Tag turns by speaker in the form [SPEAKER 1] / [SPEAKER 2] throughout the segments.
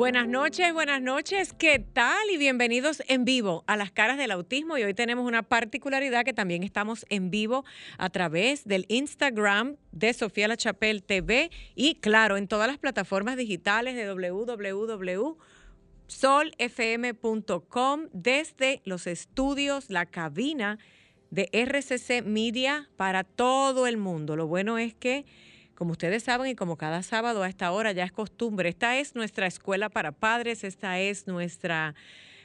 [SPEAKER 1] Buenas noches, buenas noches. ¿Qué tal? Y bienvenidos en vivo a las caras del autismo. Y hoy tenemos una particularidad que también estamos en vivo a través del Instagram de Sofía La Chapelle TV y claro, en todas las plataformas digitales de www.solfm.com desde los estudios, la cabina de RCC Media para todo el mundo. Lo bueno es que como ustedes saben y como cada sábado a esta hora ya es costumbre, esta es nuestra escuela para padres, esta es nuestra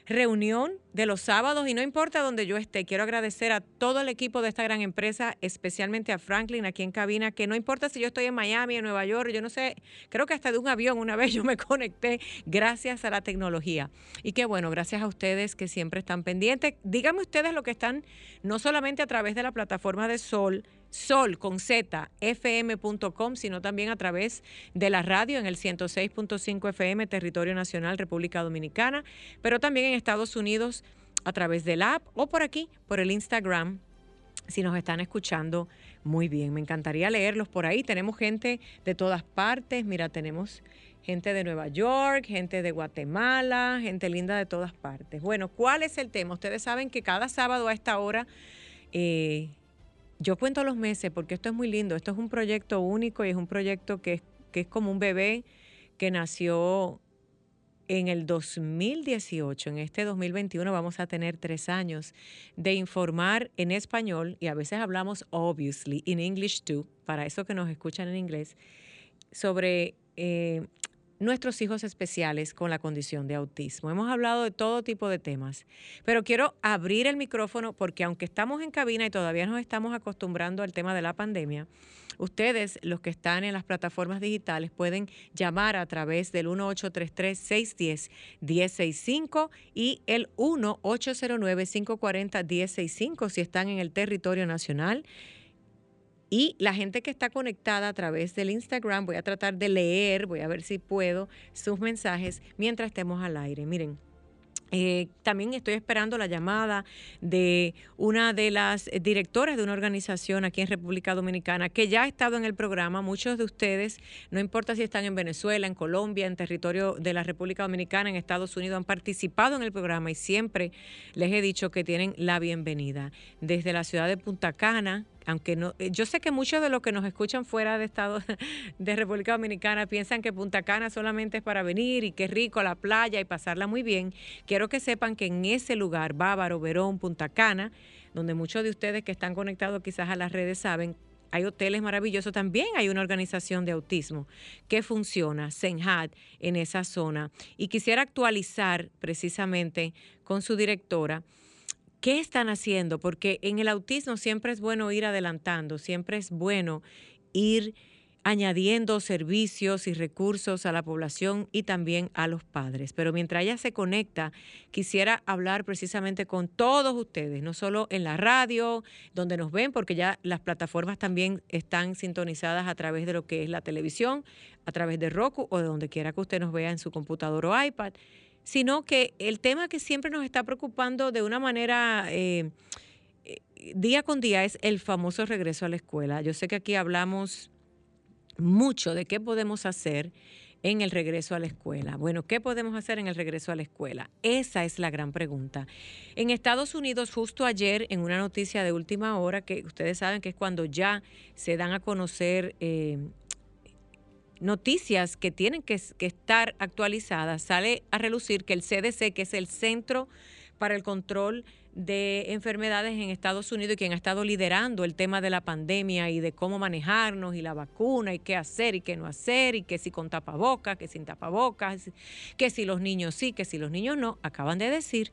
[SPEAKER 1] reunión de los sábados y no importa donde yo esté, quiero agradecer a todo el equipo de esta gran empresa, especialmente a Franklin aquí en cabina, que no importa si yo estoy en Miami, en Nueva York, yo no sé, creo que hasta de un avión una vez yo me conecté gracias a la tecnología. Y qué bueno, gracias a ustedes que siempre están pendientes. Díganme ustedes lo que están, no solamente a través de la plataforma de Sol, sol con z fm.com, sino también a través de la radio en el 106.5 FM, territorio nacional, República Dominicana, pero también en Estados Unidos a través del app o por aquí, por el Instagram, si nos están escuchando muy bien. Me encantaría leerlos por ahí. Tenemos gente de todas partes. Mira, tenemos gente de Nueva York, gente de Guatemala, gente linda de todas partes. Bueno, ¿cuál es el tema? Ustedes saben que cada sábado a esta hora eh, yo cuento los meses porque esto es muy lindo. Esto es un proyecto único y es un proyecto que es, que es como un bebé que nació en el 2018, en este 2021 vamos a tener tres años de informar en español y a veces hablamos obviously in English too, para eso que nos escuchan en inglés, sobre eh, nuestros hijos especiales con la condición de autismo. Hemos hablado de todo tipo de temas, pero quiero abrir el micrófono porque aunque estamos en cabina y todavía nos estamos acostumbrando al tema de la pandemia, ustedes, los que están en las plataformas digitales, pueden llamar a través del 1833-610-1065 y el 1-809-540-1065 si están en el territorio nacional y la gente que está conectada a través del Instagram, voy a tratar de leer, voy a ver si puedo, sus mensajes mientras estemos al aire. Miren, eh, también estoy esperando la llamada de una de las directoras de una organización aquí en República Dominicana que ya ha estado en el programa. Muchos de ustedes, no importa si están en Venezuela, en Colombia, en territorio de la República Dominicana, en Estados Unidos, han participado en el programa y siempre les he dicho que tienen la bienvenida. Desde la ciudad de Punta Cana, aunque no, eh, yo sé que muchos de los que nos escuchan fuera de Estado de República Dominicana piensan que Punta Cana solamente es para venir y qué rico la playa y pasarla muy bien. Quiero que sepan que en ese lugar, Bávaro, Verón, Punta Cana, donde muchos de ustedes que están conectados quizás a las redes saben, hay hoteles maravillosos, también hay una organización de autismo que funciona, Senhat, en esa zona. Y quisiera actualizar precisamente con su directora ¿Qué están haciendo? Porque en el autismo siempre es bueno ir adelantando, siempre es bueno ir añadiendo servicios y recursos a la población y también a los padres. Pero mientras ella se conecta, quisiera hablar precisamente con todos ustedes, no solo en la radio, donde nos ven, porque ya las plataformas también están sintonizadas a través de lo que es la televisión, a través de Roku o de donde quiera que usted nos vea en su computador o iPad sino que el tema que siempre nos está preocupando de una manera eh, eh, día con día es el famoso regreso a la escuela. Yo sé que aquí hablamos mucho de qué podemos hacer en el regreso a la escuela. Bueno, ¿qué podemos hacer en el regreso a la escuela? Esa es la gran pregunta. En Estados Unidos, justo ayer, en una noticia de última hora, que ustedes saben que es cuando ya se dan a conocer eh, noticias que tienen que, estar actualizadas, sale a relucir que el CDC, que es el Centro para el Control de Enfermedades en Estados Unidos y quien ha estado liderando el tema de la pandemia y de cómo manejarnos y la vacuna y qué hacer y qué no hacer y que si con tapabocas, que sin tapabocas, que si los niños sí, que si los niños no, acaban de decir,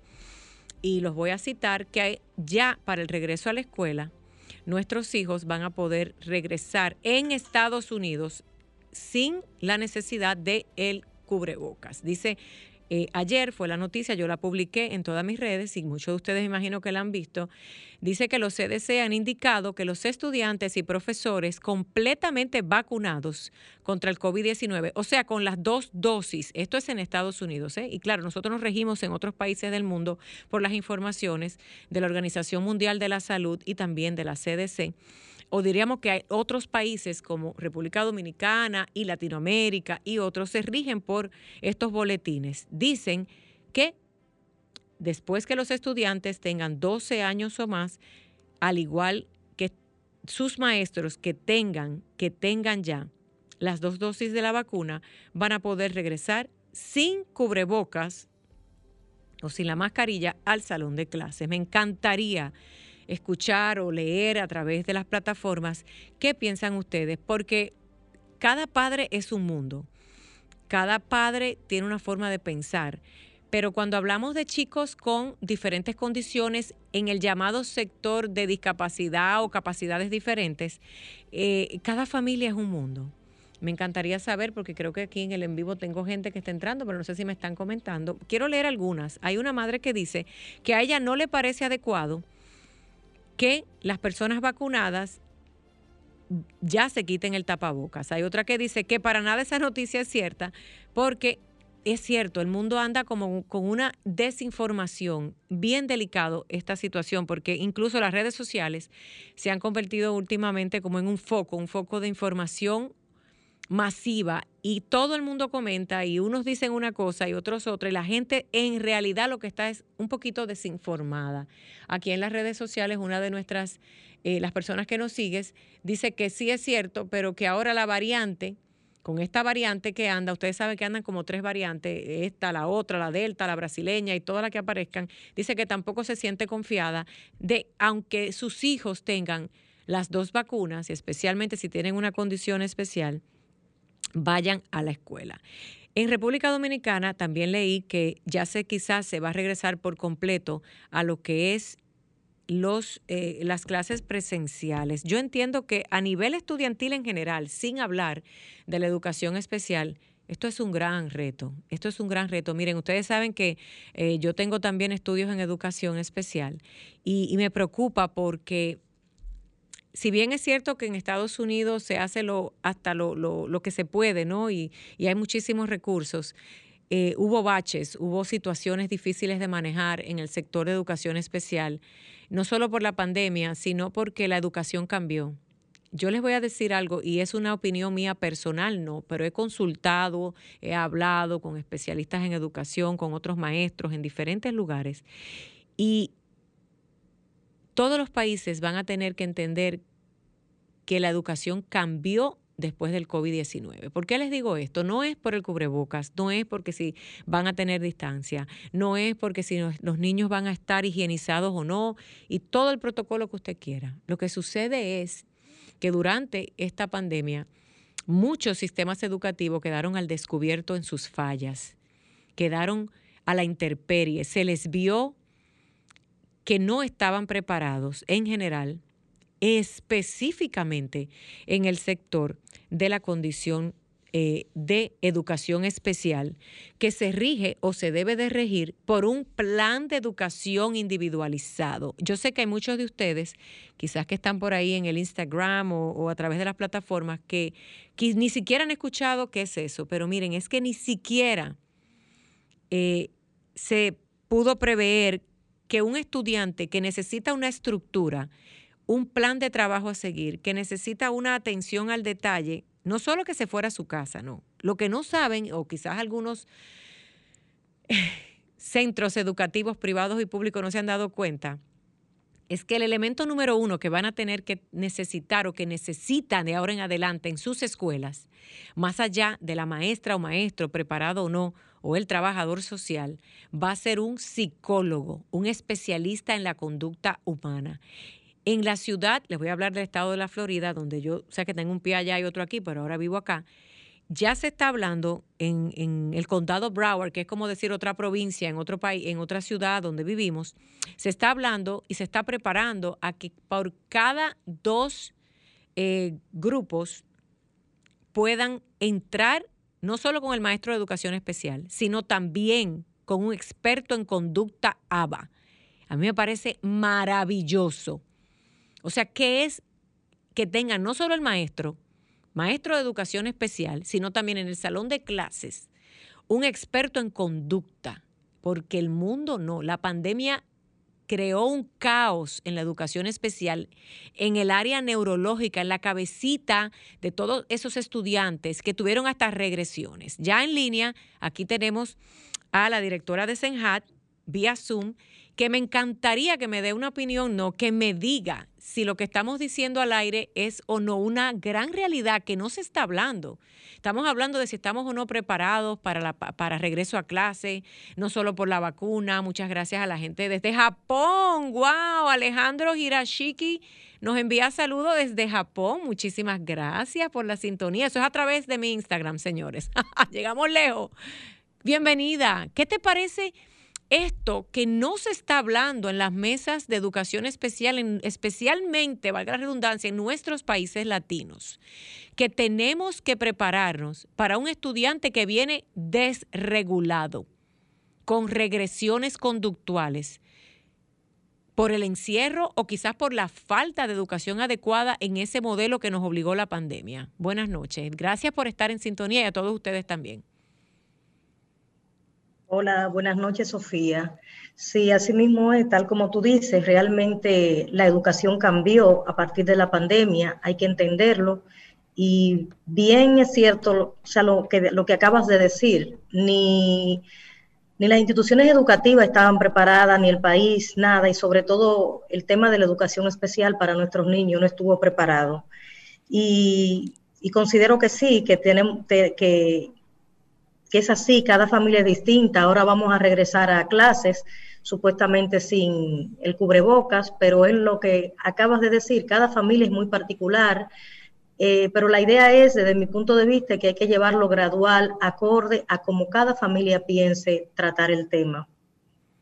[SPEAKER 1] y los voy a citar, que ya para el regreso a la escuela, nuestros hijos van a poder regresar en Estados Unidos sin la necesidad de el cubrebocas. Dice eh, ayer fue la noticia, yo la publiqué en todas mis redes y muchos de ustedes imagino que la han visto. Dice que los CDC han indicado que los estudiantes y profesores completamente vacunados contra el COVID-19, o sea, con las dos dosis, esto es en Estados Unidos, ¿eh? y claro, nosotros nos regimos en otros países del mundo por las informaciones de la Organización Mundial de la Salud y también de la CDC o diríamos que hay otros países como República Dominicana y Latinoamérica y otros se rigen por estos boletines. Dicen que después que los estudiantes tengan 12 años o más, al igual que sus maestros que tengan, que tengan ya las dos dosis de la vacuna, van a poder regresar sin cubrebocas o sin la mascarilla al salón de clases. Me encantaría escuchar o leer a través de las plataformas qué piensan ustedes, porque cada padre es un mundo, cada padre tiene una forma de pensar. Pero cuando hablamos de chicos con diferentes condiciones en el llamado sector de discapacidad o capacidades diferentes, eh, cada familia es un mundo. Me encantaría saber, porque creo que aquí en el en vivo tengo gente que está entrando, pero no sé si me están comentando. Quiero leer algunas. Hay una madre que dice que a ella no le parece adecuado que las personas vacunadas ya se quiten el tapabocas. Hay otra que dice que para nada esa noticia es cierta, porque es cierto, el mundo anda como con una desinformación, bien delicado esta situación, porque incluso las redes sociales se han convertido últimamente como en un foco, un foco de información masiva y todo el mundo comenta y unos dicen una cosa y otros otra y la gente en realidad lo que está es un poquito desinformada. Aquí en las redes sociales una de nuestras, eh, las personas que nos sigues, dice que sí es cierto, pero que ahora la variante, con esta variante que anda, ustedes saben que andan como tres variantes, esta, la otra, la delta, la brasileña y todas las que aparezcan, dice que tampoco se siente confiada de, aunque sus hijos tengan las dos vacunas, especialmente si tienen una condición especial, vayan a la escuela. En República Dominicana también leí que ya se quizás se va a regresar por completo a lo que es los, eh, las clases presenciales. Yo entiendo que a nivel estudiantil en general, sin hablar de la educación especial, esto es un gran reto, esto es un gran reto. Miren, ustedes saben que eh, yo tengo también estudios en educación especial y me preocupa porque si bien es cierto que en Estados Unidos se hace lo, hasta lo, lo, que se puede, ¿no? Y, hay muchísimos recursos, eh, hubo baches, hubo situaciones difíciles de manejar en el sector de educación especial, no solo por la pandemia, sino porque la educación cambió. Yo les voy a decir algo, y es una opinión mía personal, no, pero he consultado, he hablado con especialistas en educación, con otros maestros en diferentes lugares, y todos los países van a tener que entender que la educación cambió después del COVID-19. ¿Por qué les digo esto? No es por el cubrebocas, no es porque si van a tener distancia, no es porque si los niños van a estar higienizados o no, y todo el protocolo que usted quiera. Lo que sucede es que durante esta pandemia muchos sistemas educativos quedaron al descubierto en sus fallas, quedaron a la intemperie, se les vio que no estaban preparados en general, específicamente en el sector de la condición eh, de educación especial, que se rige o se debe de regir por un plan de educación individualizado. Yo sé que hay muchos de ustedes, quizás que están por ahí en el Instagram o, a través de las plataformas, que, ni siquiera han escuchado qué es eso, pero miren, es que ni siquiera eh, se pudo prever que un estudiante que necesita una estructura, un plan de trabajo a seguir, que necesita una atención al detalle, no solo que se fuera a su casa, no. Lo que no saben, o quizás algunos centros educativos privados y públicos no se han dado cuenta, es que el elemento número uno que van a tener que necesitar o que necesitan de ahora en adelante en sus escuelas, más allá de la maestra o maestro preparado o no, o el trabajador social, va a ser un psicólogo, un especialista en la conducta humana. En la ciudad, les voy a hablar del estado de la Florida, donde yo sé que tengo un pie allá y otro aquí, pero ahora vivo acá. Ya se está hablando en, en, el condado Broward, que es como decir otra provincia en otro país, en otra ciudad donde vivimos, se está hablando y se está preparando a que por cada dos eh, grupos puedan entrar no solo con el maestro de educación especial, sino también con un experto en conducta ABA. A mí me parece maravilloso. O sea, que es que tengan no solo el maestro, maestro de educación especial, sino también en el salón de clases, un experto en conducta, porque el mundo no, la pandemia creó un caos en la educación especial, en el área neurológica, en la cabecita de todos esos estudiantes que tuvieron hasta regresiones. Ya en línea, aquí tenemos a la directora de Senhat vía Zoom, que me encantaría que me dé una opinión, no, que me diga si lo que estamos diciendo al aire es o no una gran realidad que no se está hablando. Estamos hablando de si estamos o no preparados para, para regreso a clase, no solo por la vacuna. Muchas gracias a la gente desde Japón. ¡Wow! Alejandro Hirashiki nos envía saludos desde Japón. Muchísimas gracias por la sintonía. Eso es a través de mi Instagram, señores. Llegamos lejos. Bienvenida. ¿Qué te parece? Esto que no se está hablando en las mesas de educación especial, especialmente, valga la redundancia, en nuestros países latinos, que tenemos que prepararnos para un estudiante que viene desregulado, con regresiones conductuales, por el encierro o quizás por la falta de educación adecuada en ese modelo que nos obligó la pandemia. Buenas noches. Gracias por estar en sintonía y a todos ustedes también.
[SPEAKER 2] Hola, buenas noches, Sofía. Sí, así mismo es, tal como tú dices, realmente la educación cambió a partir de la pandemia, hay que entenderlo. Y bien es cierto, o sea, lo que, lo que acabas de decir, ni, ni las instituciones educativas estaban preparadas, ni el país, nada, y sobre todo el tema de la educación especial para nuestros niños no estuvo preparado. Y, y considero que sí, que, tenemos, que, que es así, cada familia es distinta. Ahora vamos a regresar a clases, supuestamente sin el cubrebocas, pero es lo que acabas de decir, cada familia es muy particular. Eh, pero la idea es, desde mi punto de vista, que hay que llevarlo gradual, acorde a cómo cada familia piense tratar el tema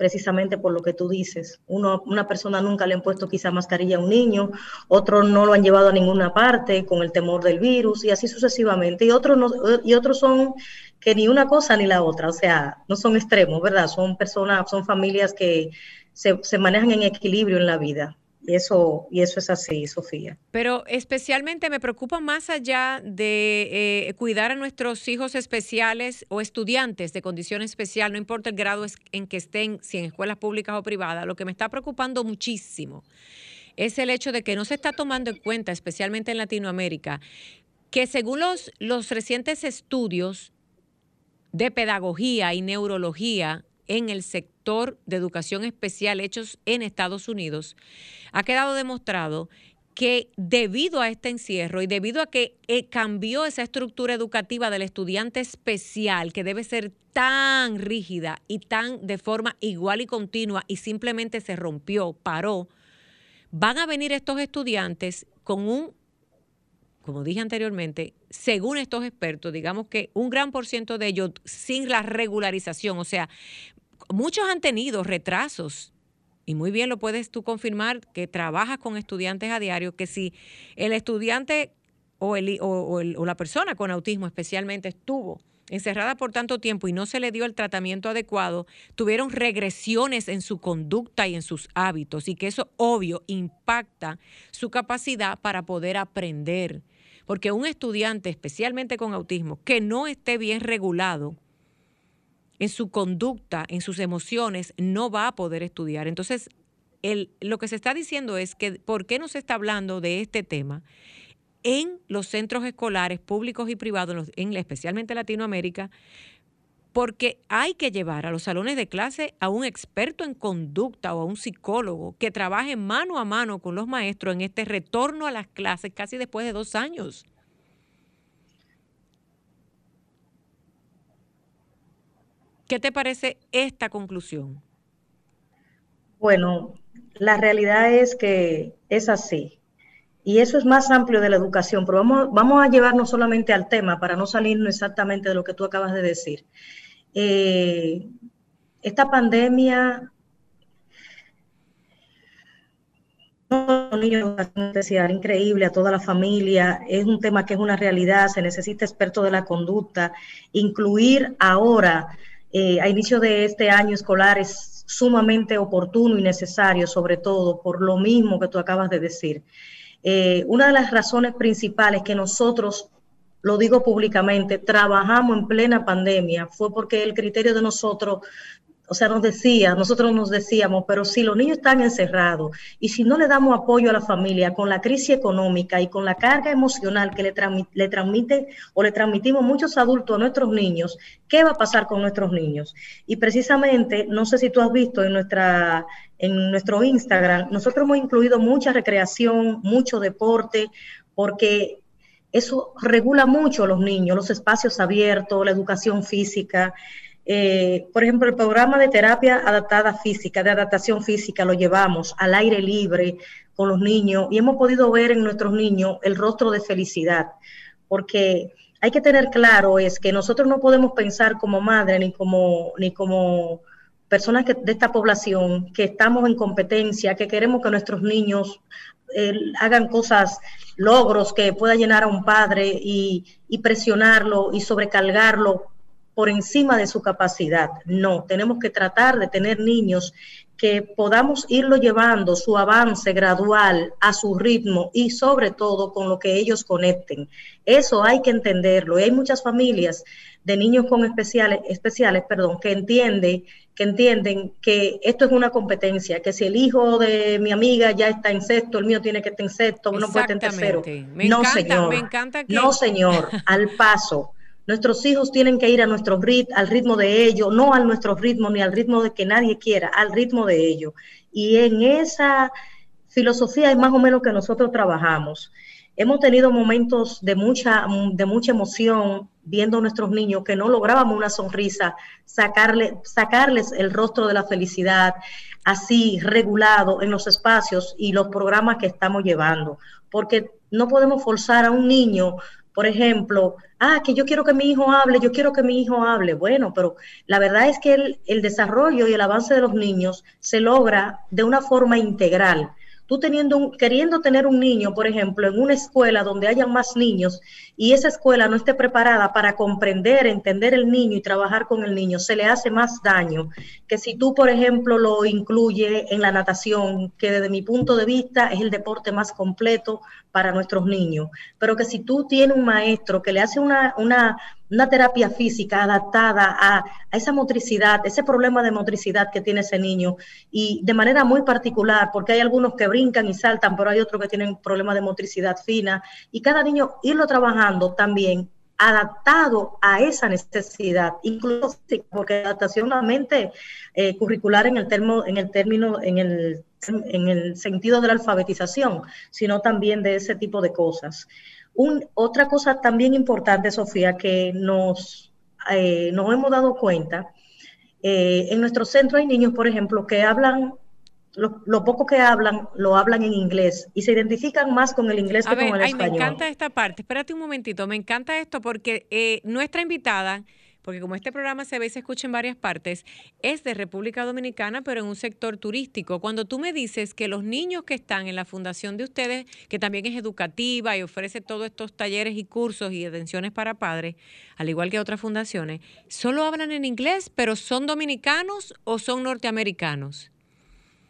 [SPEAKER 2] precisamente por lo que tú dices. Uno, una persona nunca le han puesto quizá mascarilla a un niño, otros no lo han llevado a ninguna parte con el temor del virus y así sucesivamente. Y otros, no, y otros son que ni una cosa ni la otra, o sea, no son extremos, ¿verdad? Son personas, son familias que se, se manejan en equilibrio en la vida. Y eso, y eso es así, Sofía.
[SPEAKER 1] Pero especialmente me preocupa más allá de eh, cuidar a nuestros hijos especiales o estudiantes de condición especial, no importa el grado en que estén, si en escuelas públicas o privadas, lo que me está preocupando muchísimo es el hecho de que no se está tomando en cuenta, especialmente en Latinoamérica, que según los, los recientes estudios de pedagogía y neurología en el sector de educación especial hechos en Estados Unidos, ha quedado demostrado que debido a este encierro y debido a que eh, cambió esa estructura educativa del estudiante especial, que debe ser tan rígida y tan de forma igual y continua y simplemente se rompió, paró, van a venir estos estudiantes con un, como dije anteriormente, según estos expertos, digamos que un gran por ciento de ellos sin la regularización, o sea, muchos han tenido retrasos y muy bien lo puedes tú confirmar que trabajas con estudiantes a diario, que si el estudiante o, el, o, la persona con autismo especialmente estuvo encerrada por tanto tiempo y no se le dio el tratamiento adecuado, tuvieron regresiones en su conducta y en sus hábitos y que eso obvio impacta su capacidad para poder aprender. Porque un estudiante, especialmente con autismo, que no esté bien regulado, en su conducta, en sus emociones, no va a poder estudiar. Entonces, lo que se está diciendo es que, ¿por qué no se está hablando de este tema? en los centros escolares públicos y privados, en, especialmente Latinoamérica, porque hay que llevar a los salones de clase a un experto en conducta o a un psicólogo que trabaje mano a mano con los maestros en este retorno a las clases casi después de dos años. ¿Qué te parece esta conclusión?
[SPEAKER 2] Bueno, la realidad es que es así. Y eso es más amplio de la educación, pero vamos, vamos a llevarnos solamente al tema para no salirnos exactamente de lo que tú acabas de decir. Eh, esta pandemia niños especial, increíble a toda la familia, es un tema que es una realidad, se necesita expertos de la conducta, incluir ahora a inicio de este año escolar es sumamente oportuno y necesario, sobre todo por lo mismo que tú acabas de decir. una de las razones principales que nosotros lo digo públicamente, trabajamos en plena pandemia, fue porque el criterio de nosotros, o sea, nos decía, nosotros nos decíamos, pero si los niños están encerrados y si no le damos apoyo a la familia con la crisis económica y con la carga emocional que le, le transmite o le transmitimos muchos adultos a nuestros niños, ¿qué va a pasar con nuestros niños? Y precisamente, no sé si tú has visto en nuestra en nuestro Instagram, nosotros hemos incluido mucha recreación, mucho deporte, porque eso regula mucho a los niños, los espacios abiertos, la educación física. Eh, por ejemplo, el programa de terapia adaptada física, de adaptación física, lo llevamos al aire libre con los niños y hemos podido ver en nuestros niños el rostro de felicidad, porque hay que tener claro es que nosotros no podemos pensar como madre ni como, ni como personas de esta población que estamos en competencia, que queremos que nuestros niños eh, hagan cosas, logros que pueda llenar a un padre y, y presionarlo y sobrecargarlo por encima de su capacidad. No, tenemos que tratar de tener niños que podamos irlo llevando su avance gradual a su ritmo y sobre todo con lo que ellos conecten. Eso hay que entenderlo. Y hay muchas familias de niños con especiales, especiales, perdón, que entiende, que entienden que esto es una competencia, que si el hijo de mi amiga ya está en sexto, el mío tiene que estar en sexto, no puede estar en tercero. no, señor. Me encanta No, señor, al paso. Nuestros hijos tienen que ir a nuestro rit al ritmo de ellos, no a nuestro ritmo ni al ritmo de que nadie quiera, al ritmo de ellos. Y en esa filosofía es más o menos que nosotros trabajamos. Hemos tenido momentos de mucha, de mucha emoción viendo a nuestros niños que no lográbamos una sonrisa, sacarle, sacarles el rostro de la felicidad así regulado en los espacios y los programas que estamos llevando. Porque no podemos forzar a un niño, por ejemplo, ah, que yo quiero que mi hijo hable, yo quiero que mi hijo hable. Bueno, pero la verdad es que el, el desarrollo y el avance de los niños se logra de una forma integral tú teniendo queriendo tener un niño, por ejemplo, en una escuela donde haya más niños y esa escuela no esté preparada para comprender, entender el niño y trabajar con el niño, se le hace más daño que si tú, por ejemplo, lo incluye en la natación, que desde mi punto de vista es el deporte más completo para nuestros niños, pero que si tú tienes un maestro que le hace una, una una terapia física adaptada a, esa motricidad, ese problema de motricidad que tiene ese niño. Y de manera muy particular, porque hay algunos que brincan y saltan, pero hay otros que tienen problemas de motricidad fina. Y cada niño irlo trabajando también adaptado a esa necesidad, incluso porque adaptación no mente eh, curricular en el, termo, en el término, en el, en el sentido de la alfabetización, sino también de ese tipo de cosas otra cosa también importante, Sofía, que nos, eh, nos hemos dado cuenta, eh, en nuestro centro hay niños, por ejemplo, que hablan, lo, poco que hablan, lo hablan en inglés y se identifican más con el inglés que con el ay, español.
[SPEAKER 1] Me encanta esta parte, espérate un momentito, me encanta esto porque eh, nuestra invitada porque como este programa se ve y se escucha en varias partes, es de República Dominicana, pero en un sector turístico. Cuando tú me dices que los niños que están en la fundación de ustedes, que también es educativa y ofrece todos estos talleres y cursos y atenciones para padres, al igual que otras fundaciones, solo hablan en inglés, pero son dominicanos o son norteamericanos?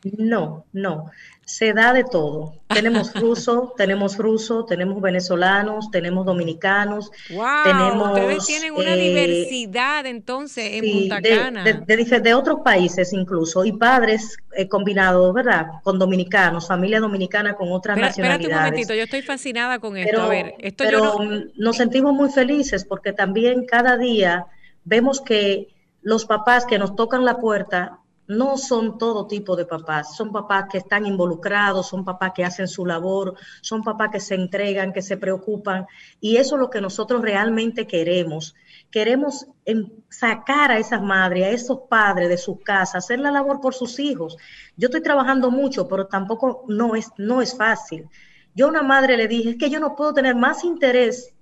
[SPEAKER 2] No, no se da de todo. Tenemos ruso, tenemos ruso, tenemos venezolanos, tenemos dominicanos,
[SPEAKER 1] wow, tenemos... Ustedes tienen una eh, diversidad entonces en Punta Cana.
[SPEAKER 2] De, otros países incluso, y padres eh, combinados, ¿verdad? Con dominicanos, familia dominicana con otras nacionalidades.
[SPEAKER 1] Espérate un momentito, yo estoy fascinada con esto.
[SPEAKER 2] Pero,
[SPEAKER 1] A ver, esto
[SPEAKER 2] pero nos sentimos muy felices porque también cada día vemos que los papás que nos tocan la puerta no son todo tipo de papás, son papás que están involucrados, son papás que hacen su labor, son papás que se entregan, que se preocupan, y eso es lo que nosotros realmente queremos. Queremos sacar a esas madres, a esos padres de sus casas, hacer la labor por sus hijos. Yo estoy trabajando mucho, pero tampoco no es, no es fácil. Yo a una madre le dije, es que yo no puedo tener más interés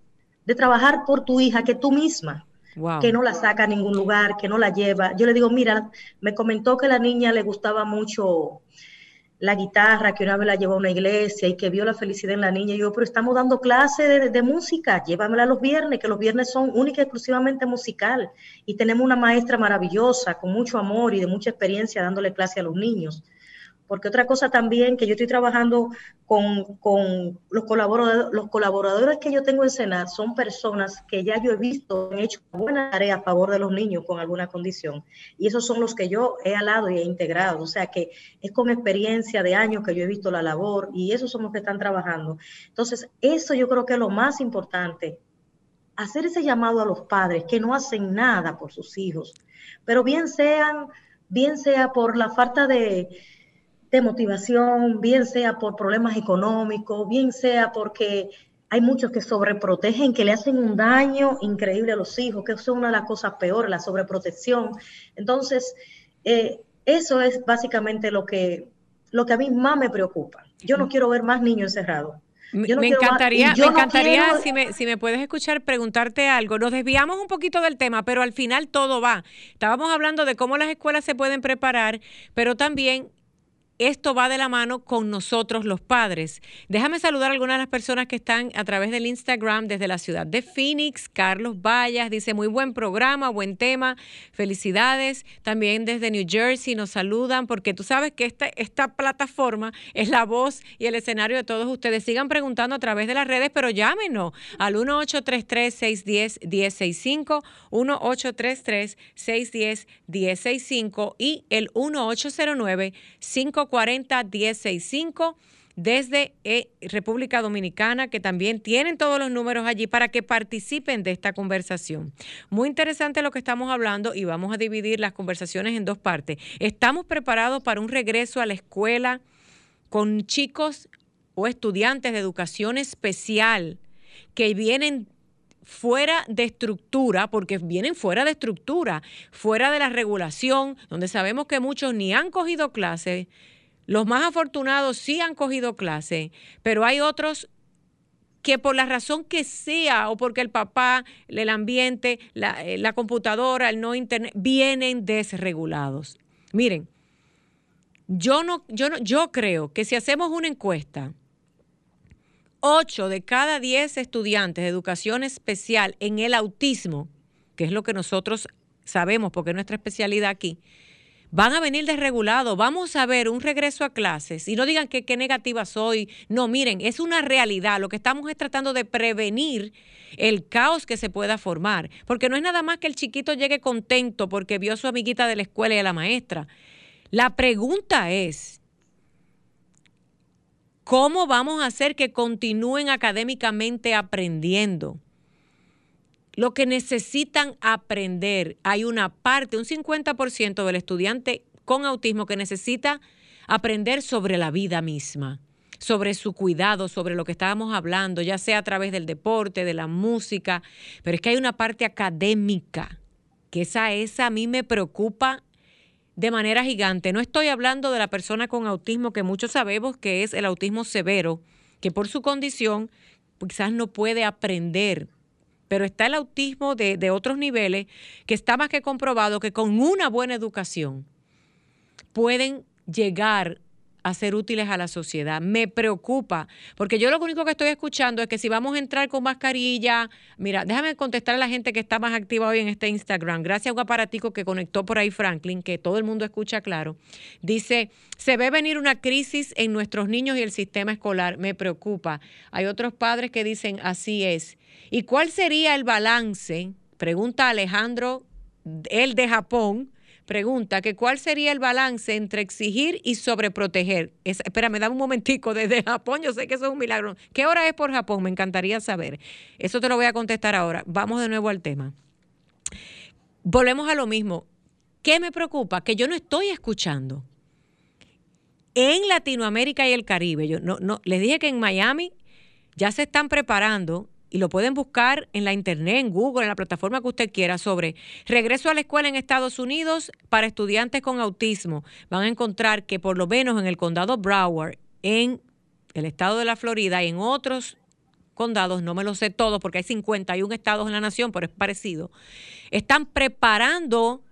[SPEAKER 2] de trabajar por tu hija que tú misma que no la saca a ningún lugar, que no la lleva. Yo le digo, mira, me comentó que la niña le gustaba mucho la guitarra, que una vez la llevó a una iglesia y que vio la felicidad en la niña. Y yo, pero estamos dando clases de, música, llévamela los viernes, que los viernes son única y exclusivamente musical. Y tenemos una maestra maravillosa, con mucho amor y de mucha experiencia dándole clase a los niños porque otra cosa también que yo estoy trabajando con, los, colaboradores, los colaboradores que yo tengo en Senat son personas que ya yo he visto han hecho buena tarea a favor de los niños con alguna condición. Y esos son los que yo he alado y he integrado. O sea que es con experiencia de años que yo he visto la labor y esos son los que están trabajando. Entonces, eso yo creo que es lo más importante. Hacer ese llamado a los padres que no hacen nada por sus hijos, pero bien sean, bien sea por la falta de, de motivación, bien sea por problemas económicos, bien sea porque hay muchos que sobreprotegen, que le hacen un daño increíble a los hijos, que eso es una de las cosas peores, la sobreprotección. Entonces, eh, eso es básicamente lo que, lo que a mí más me preocupa. Yo no quiero ver más niños encerrados.
[SPEAKER 1] me encantaría, me encantaría si, me, si me puedes escuchar, preguntarte algo. Nos desviamos un poquito del tema, pero al final todo va. Estábamos hablando de cómo las escuelas se pueden preparar, pero también esto va de la mano con nosotros los padres. Déjame saludar a algunas de las personas que están a través del Instagram desde la ciudad de Phoenix. Carlos Vallas dice, muy buen programa, buen tema, felicidades. También desde New Jersey nos saludan porque tú sabes que esta, esta plataforma es la voz y el escenario de todos ustedes. Sigan preguntando a través de las redes, pero llámenos al 1833-610-1065, 1833-610-1065 y el 1809 5 40 1065 desde eh, República Dominicana, que también tienen todos los números allí para que participen de esta conversación. Muy interesante lo que estamos hablando y vamos a dividir las conversaciones en dos partes. ¿Estamos preparados para un regreso a la escuela con chicos o estudiantes de educación especial que vienen fuera de estructura, porque vienen fuera de estructura, fuera de la regulación, donde sabemos que muchos ni han cogido clases, los más afortunados sí han cogido clase, pero hay otros que por la razón que sea o porque el papá, el ambiente, la, eh, computadora, el no internet, vienen desregulados. Miren, yo no, yo no, yo creo que si hacemos una encuesta, 8 de cada 10 estudiantes de educación especial en el autismo, que es lo que nosotros sabemos porque es nuestra especialidad aquí, van a venir desregulados, vamos a ver un regreso a clases y no digan que qué negativa soy, no, miren, es una realidad, lo que estamos es tratando de prevenir el caos que se pueda formar, porque no es nada más que el chiquito llegue contento porque vio a su amiguita de la escuela y a la maestra. La pregunta es, ¿cómo vamos a hacer que continúen académicamente aprendiendo? Lo que necesitan aprender. Hay una parte, un 50% del estudiante con autismo que necesita aprender sobre la vida misma, sobre su cuidado, sobre lo que estábamos hablando, ya sea a través del deporte, de la música, pero es que hay una parte académica, que esa, esa a mí me preocupa de manera gigante. No estoy hablando de la persona con autismo, que muchos sabemos que es el autismo severo, que por su condición quizás no puede aprender pero está el autismo de, otros niveles que está más que comprobado que con una buena educación pueden llegar a ser útiles a la sociedad. Me preocupa, porque yo lo único que estoy escuchando es que si vamos a entrar con mascarilla, mira, déjame contestar a la gente que está más activa hoy en este Instagram, gracias a un aparatico que conectó por ahí Franklin, que todo el mundo escucha claro. Dice, se ve venir una crisis en nuestros niños y el sistema escolar, me preocupa. Hay otros padres que dicen, así es. ¿Y cuál sería el balance? Pregunta Alejandro, el de Japón, pregunta que cuál sería el balance entre exigir y sobreproteger. Es, espérame, dame un momentico desde Japón, yo sé que eso es un milagro. ¿Qué hora es por Japón? Me encantaría saber. Eso te lo voy a contestar ahora. Vamos de nuevo al tema. Volvemos a lo mismo. ¿Qué me preocupa? Que yo no estoy escuchando. En Latinoamérica y el Caribe, yo no, no, les dije que en Miami ya se están preparando y lo pueden buscar en la internet, en Google, en la plataforma que usted quiera, sobre regreso a la escuela en Estados Unidos para estudiantes con autismo. Van a encontrar que por lo menos en el condado Broward, en el estado de la Florida y en otros condados, no me lo sé todo porque hay 51 estados en la nación, pero es parecido, están preparando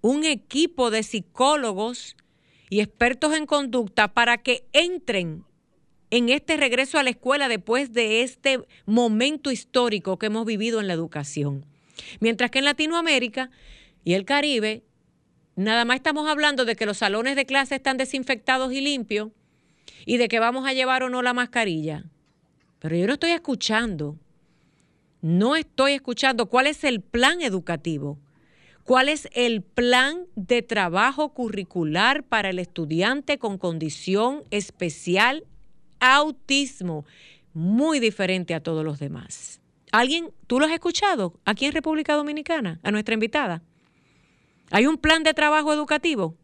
[SPEAKER 1] un equipo de psicólogos y expertos en conducta para que entren en este regreso a la escuela después de este momento histórico que hemos vivido en la educación. Mientras que en Latinoamérica y el Caribe, nada más estamos hablando de que los salones de clase están desinfectados y limpios y de que vamos a llevar o no la mascarilla. Pero yo no estoy escuchando, no estoy escuchando cuál es el plan educativo, cuál es el plan de trabajo curricular para el estudiante con condición especial autismo, muy diferente a todos los demás. ¿Alguien, tú lo has escuchado aquí en República Dominicana, a nuestra invitada? ¿Hay un plan de trabajo educativo?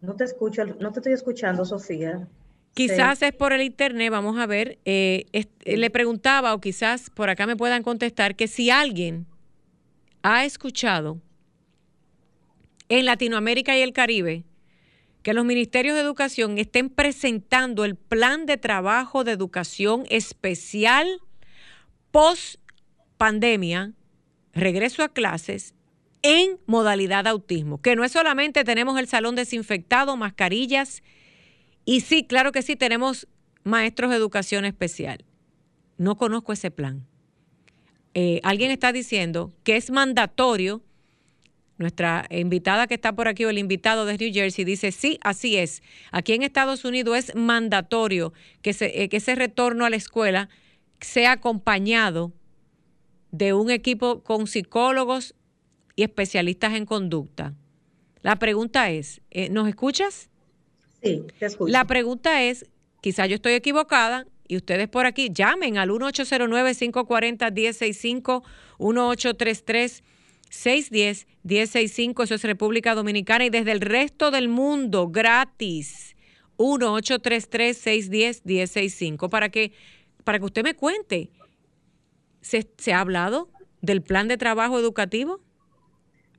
[SPEAKER 2] No te escucho, no te estoy escuchando, Sofía.
[SPEAKER 1] Quizás es por el internet, vamos a ver. Eh, le preguntaba, o quizás por acá me puedan contestar, que si alguien ha escuchado en Latinoamérica y el Caribe que los ministerios de educación estén presentando el plan de trabajo de educación especial post pandemia, regreso a clases, en modalidad autismo, que no es solamente tenemos el salón desinfectado, mascarillas, y sí, claro que sí, tenemos maestros de educación especial. No conozco ese plan. Eh, alguien está diciendo que es mandatorio. Nuestra invitada que está por aquí o el invitado de New Jersey dice, sí, así es. Aquí en Estados Unidos es mandatorio que, eh, que ese retorno a la escuela sea acompañado de un equipo con psicólogos y especialistas en conducta. La pregunta es, eh, ¿nos escuchas?
[SPEAKER 2] Sí, te escucho.
[SPEAKER 1] La pregunta es, quizá yo estoy equivocada y ustedes por aquí llamen al 1809-540-1065, 1833-610-1065, eso es República Dominicana y desde el resto del mundo, gratis, 1833-610-1065, para que, para que usted me cuente, ¿se, ¿se ha hablado del plan de trabajo educativo?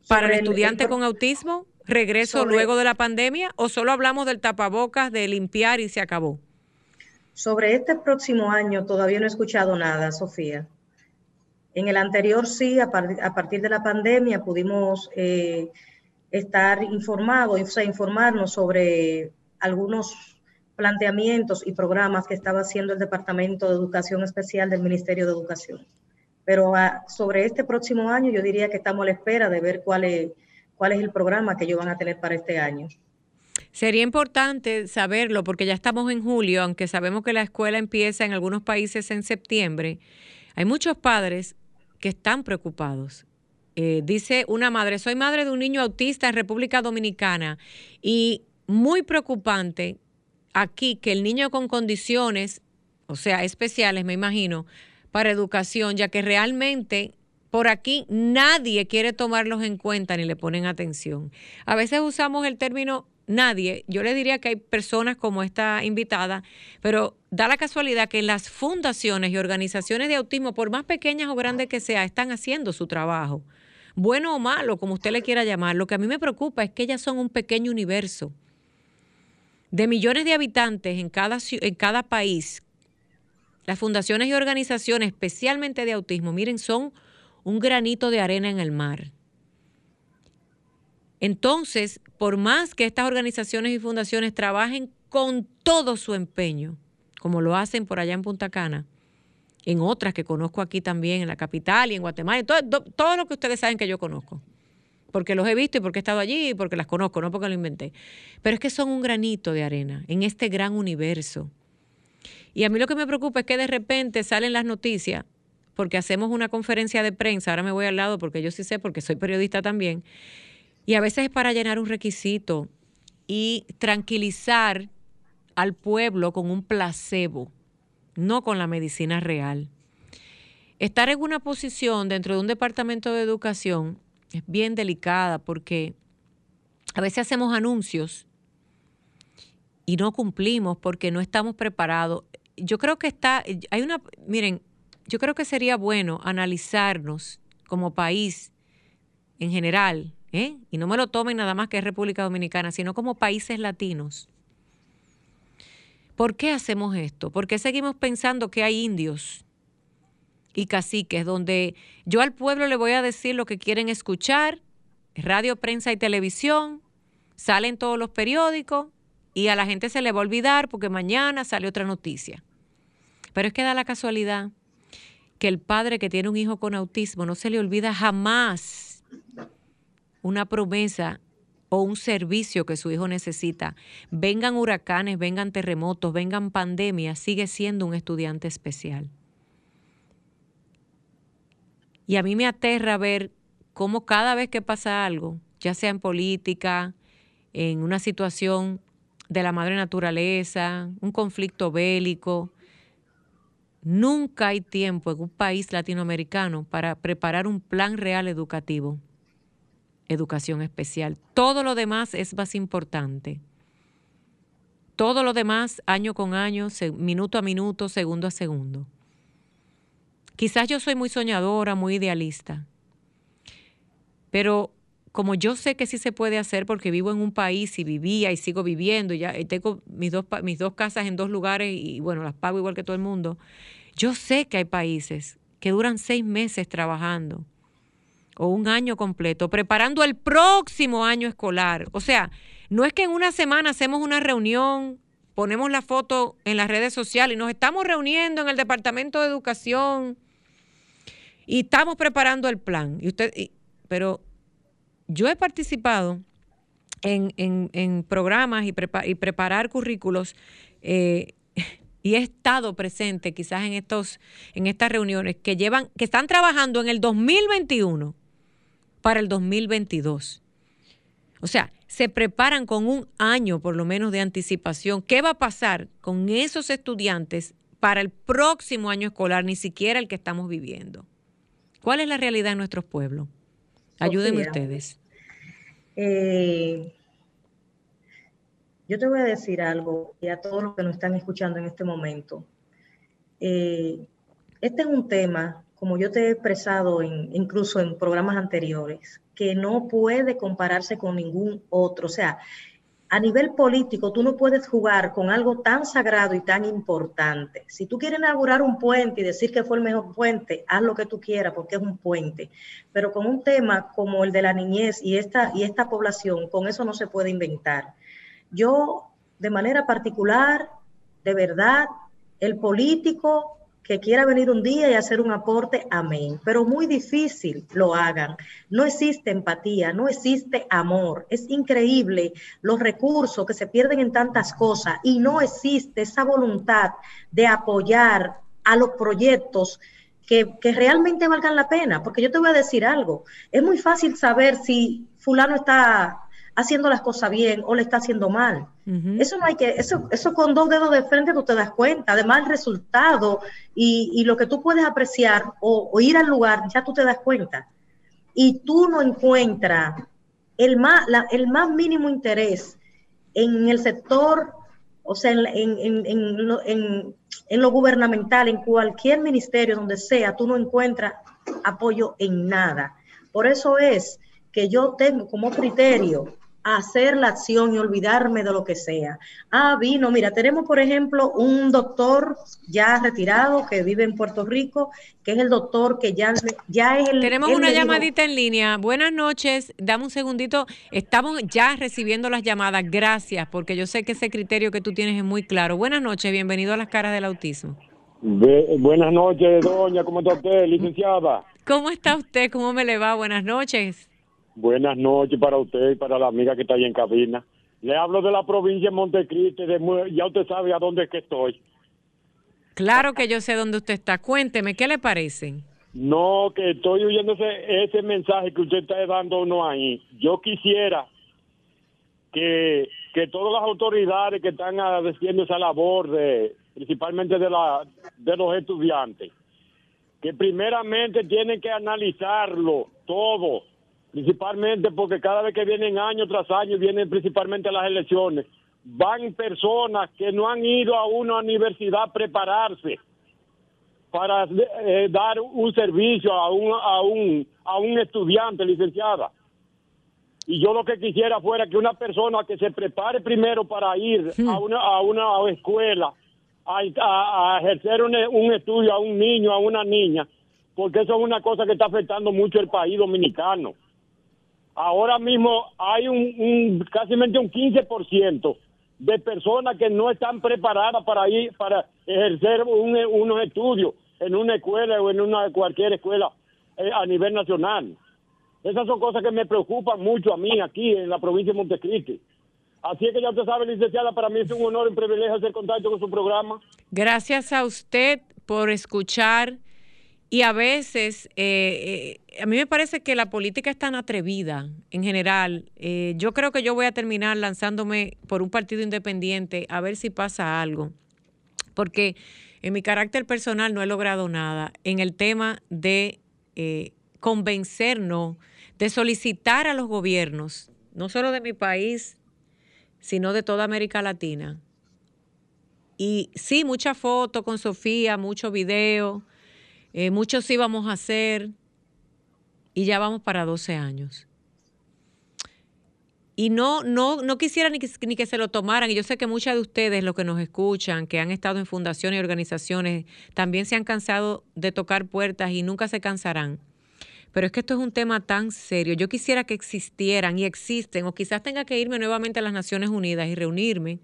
[SPEAKER 1] para el estudiante con autismo? ¿Regreso luego de la pandemia o solo hablamos del tapabocas, de limpiar y se acabó?
[SPEAKER 2] Sobre este próximo año todavía no he escuchado nada, Sofía. En el anterior sí, a, partir de la pandemia pudimos eh, estar informados, o sea, informarnos sobre algunos planteamientos y programas que estaba haciendo el Departamento de Educación Especial del Ministerio de Educación. Pero ah, sobre este próximo año yo diría que estamos a la espera de ver cuál es, cuál es el programa que ellos van a tener para este año.
[SPEAKER 1] Sería importante saberlo porque ya estamos en julio, aunque sabemos que la escuela empieza en algunos países en septiembre. Hay muchos padres que están preocupados. Eh, dice una madre, soy madre de un niño autista en República Dominicana y muy preocupante aquí que el niño con condiciones, o sea, especiales, me imagino, para educación, ya que realmente por aquí nadie quiere tomarlos en cuenta ni le ponen atención. A veces usamos el término nadie, yo le diría que hay personas como esta invitada, pero da la casualidad que las fundaciones y organizaciones de autismo, por más pequeñas o grandes que sea, están haciendo su trabajo. Bueno o malo, como usted le quiera llamar, lo que a mí me preocupa es que ellas son un pequeño universo de millones de habitantes en cada, en cada país las fundaciones y organizaciones, especialmente de autismo, miren, son un granito de arena en el mar. Entonces, por más que estas organizaciones y fundaciones trabajen con todo su empeño, como lo hacen por allá en Punta Cana, en otras que conozco aquí también, en la capital y en Guatemala, todo, todo lo que ustedes saben que yo conozco, porque los he visto y porque he estado allí y porque las conozco, no porque lo inventé. Pero es que son un granito de arena en este gran universo y a mí lo que me preocupa es que de repente salen las noticias, porque hacemos una conferencia de prensa, ahora me voy al lado porque yo sí sé, porque soy periodista también, y a veces es para llenar un requisito y tranquilizar al pueblo con un placebo, no con la medicina real. Estar en una posición dentro de un departamento de educación es bien delicada porque a veces hacemos anuncios y no cumplimos porque no estamos preparados yo creo que está, hay una, miren, yo creo que sería bueno analizarnos como país en general, ¿eh? y no me lo tomen nada más que es República Dominicana, sino como países latinos. ¿Por qué hacemos esto? ¿Por qué seguimos pensando que hay indios y caciques donde yo al pueblo le voy a decir lo que quieren escuchar, radio, prensa y televisión, salen todos los periódicos y a la gente se le va a olvidar porque mañana sale otra noticia. Pero es que da la casualidad que el padre que tiene un hijo con autismo no se le olvida jamás una promesa o un servicio que su hijo necesita. Vengan huracanes, vengan terremotos, vengan pandemias, sigue siendo un estudiante especial. Y a mí me aterra ver cómo cada vez que pasa algo, ya sea en política, en una situación de la madre naturaleza, un conflicto bélico, nunca hay tiempo en un país latinoamericano para preparar un plan real educativo, educación especial. Todo lo demás es más importante. Todo lo demás, año con año, minuto a minuto, segundo a segundo. Quizás yo soy muy soñadora, muy idealista, pero como yo sé que sí se puede hacer porque vivo en un país y vivía y sigo viviendo y ya tengo mis dos, mis dos casas en dos lugares y bueno, las pago igual que todo el mundo, yo sé que hay países que duran seis meses trabajando o un año completo preparando el próximo año escolar. O sea, no es que en una semana hacemos una reunión ponemos la foto en las redes sociales y nos estamos reuniendo en el Departamento de Educación y estamos preparando el plan. Y usted, pero yo he participado en, programas y, preparar currículos eh, y he estado presente quizás en estos en estas reuniones que llevan que están trabajando en el 2021 para el 2022. O sea, se preparan con un año por lo menos de anticipación. ¿Qué va a pasar con esos estudiantes para el próximo año escolar, ni siquiera el que estamos viviendo? ¿Cuál es la realidad en nuestros pueblos? Ayúdenme ustedes.
[SPEAKER 2] Eh, yo te voy a decir algo y a todos los que nos están escuchando en este momento. Eh, este es un tema, como yo te he expresado incluso en programas anteriores, que no puede compararse con ningún otro. O sea, a nivel político, tú no puedes jugar con algo tan sagrado y tan importante. Si tú quieres inaugurar un puente y decir que fue el mejor puente, haz lo que tú quieras porque es un puente. Pero con un tema como el de la niñez y esta, y esta población, con eso no se puede inventar. Yo, de manera particular, de verdad, el político que quiera venir un día y hacer un aporte, amén. Pero muy difícil lo hagan. No existe empatía, no existe amor. Es increíble los recursos que se pierden en tantas cosas y no existe esa voluntad de apoyar a los proyectos que, que, realmente valgan la pena. Porque yo te voy a decir algo, es muy fácil saber si fulano está haciendo las cosas bien o le está haciendo mal. Eso no hay que, eso, eso con dos dedos de frente tú te das cuenta. Además, el resultado y, lo que tú puedes apreciar o, ir al lugar, ya tú te das cuenta. Y tú no encuentras el más, el más mínimo interés en el sector, o sea, en, en, en, en lo gubernamental, en cualquier ministerio, donde sea, tú no encuentras apoyo en nada. Por eso es que yo tengo como criterio hacer la acción y olvidarme de lo que sea. Ah, vino, mira, tenemos por ejemplo un doctor ya retirado que vive en Puerto Rico, que es el doctor que ya, ya es el...
[SPEAKER 1] Tenemos una llamadita en línea. Buenas noches, dame un segundito. Estamos ya recibiendo las llamadas. Gracias, porque yo sé que ese criterio que tú tienes es muy claro. Buenas noches, bienvenido a las caras del autismo.
[SPEAKER 3] buenas noches, doña, ¿cómo está usted, licenciada?
[SPEAKER 1] ¿Cómo está usted? ¿Cómo me le va? Buenas noches.
[SPEAKER 3] Buenas noches para usted y para la amiga que está ahí en cabina. Le hablo de la provincia de Montecristi, de, ya usted sabe a dónde es que estoy.
[SPEAKER 1] Claro que yo sé dónde usted está. Cuénteme, ¿qué le parece?
[SPEAKER 3] No, que estoy oyendo ese, ese mensaje que usted está dando no ahí. Yo quisiera que, que todas las autoridades que están haciendo esa labor, de, principalmente de, la, de los estudiantes, que primeramente tienen que analizarlo todo principalmente porque cada vez que vienen año tras año, vienen principalmente las elecciones, van personas que no han ido a una universidad a prepararse para eh, dar un servicio a un, a, un, a un estudiante licenciada. Y yo lo que quisiera fuera que una persona que se prepare primero para ir a, una, a una escuela a, a, ejercer un, un estudio a un niño, a una niña, porque eso es una cosa que está afectando mucho el país dominicano ahora mismo hay un, un casi un 15% de personas que no están preparadas para ir, para ejercer unos estudios en una escuela o en una cualquier escuela eh, a nivel nacional. Esas son cosas que me preocupan mucho a mí aquí en la provincia de Montecristi. Así que ya usted sabe, licenciada, para mí es un honor y un privilegio hacer contacto con su programa.
[SPEAKER 1] Gracias a usted por escuchar y a veces, eh, eh, a mí me parece que la política es tan atrevida en general. Eh, yo creo que yo voy a terminar lanzándome por un partido independiente a ver si pasa algo. Porque en mi carácter personal no he logrado nada en el tema de convencernos, de solicitar a los gobiernos, no solo de mi país, sino de toda América Latina. Y sí, mucha foto con Sofía, mucho video eh, muchos íbamos a hacer y ya vamos para 12 años. Y no, no, no quisiera ni que, ni que se lo tomaran. Y yo sé que muchas de ustedes, los que nos escuchan, que han estado en fundaciones y organizaciones, también se han cansado de tocar puertas y nunca se cansarán. Pero es que esto es un tema tan serio. Yo quisiera que existieran y existen, o quizás tenga que irme nuevamente a las Naciones Unidas y reunirme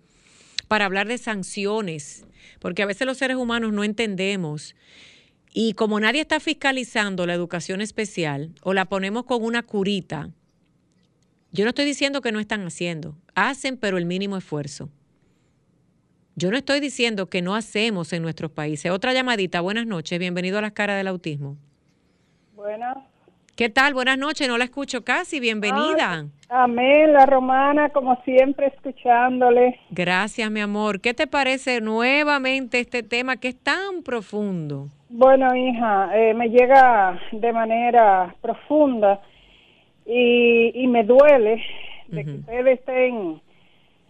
[SPEAKER 1] para hablar de sanciones, porque a veces los seres humanos no entendemos y como nadie está fiscalizando la educación especial o la ponemos con una curita, yo no estoy diciendo que no están haciendo, hacen pero el mínimo esfuerzo. Yo no estoy diciendo que no hacemos en nuestros países. Otra llamadita, buenas noches, bienvenido a las caras del autismo.
[SPEAKER 4] Buenas.
[SPEAKER 1] ¿Qué tal? Buenas noches, no la escucho casi, bienvenida.
[SPEAKER 4] amén, la romana, como siempre, escuchándole.
[SPEAKER 1] Gracias, mi amor. ¿Qué te parece nuevamente este tema que es tan profundo?
[SPEAKER 4] Bueno, hija, eh, me llega de manera profunda y, me duele de que ustedes estén,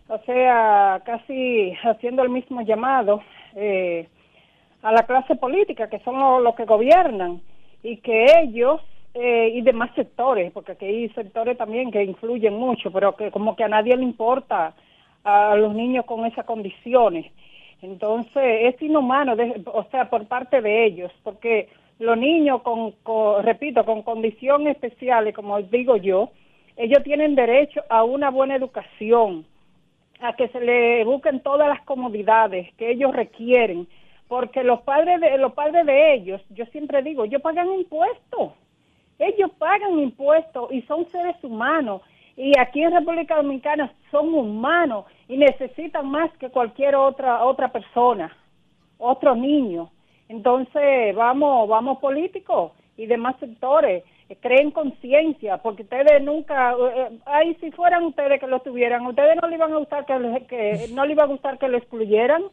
[SPEAKER 4] o sea, casi haciendo el mismo llamado eh, a la clase política, que son los, que gobiernan, y que ellos eh, y demás sectores, porque aquí hay sectores también que influyen mucho, pero que como que a nadie le importa a los niños con esas condiciones entonces, es inhumano, o sea, por parte de ellos, porque los niños con, repito, con condiciones especiales, como digo yo, ellos tienen derecho a una buena educación, a que se le busquen todas las comodidades que ellos requieren, porque los padres de los padres de ellos, yo siempre digo, ellos pagan impuestos. Ellos pagan impuestos y son seres humanos y aquí en República Dominicana son humanos y necesitan más que cualquier otra otra persona, otro niño. Entonces, vamos, vamos políticos y demás sectores, eh, creen conciencia, porque ustedes nunca, eh, eh, ahí si fueran ustedes que lo tuvieran, ustedes no le iban a gustar que, que no le iba a gustar que lo excluyeran.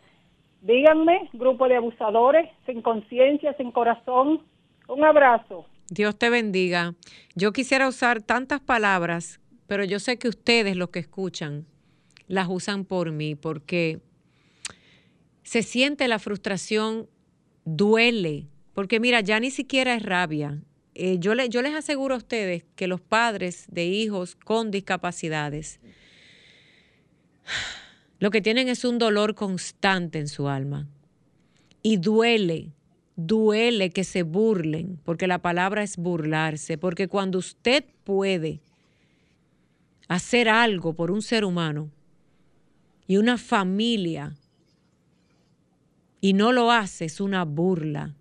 [SPEAKER 4] Díganme, grupo de abusadores, sin conciencia, sin corazón. Un abrazo.
[SPEAKER 1] Dios te bendiga. Yo quisiera usar tantas palabras pero yo sé que ustedes, los que escuchan, las usan por mí, porque se siente la frustración, duele, porque mira, ya ni siquiera es rabia. Eh, yo, yo les aseguro a ustedes que los padres de hijos con discapacidades, lo que tienen es un dolor constante en su alma. Y duele, duele que se burlen, porque la palabra es burlarse, porque cuando usted puede hacer algo por un ser humano y una familia y no lo hace, es una burla.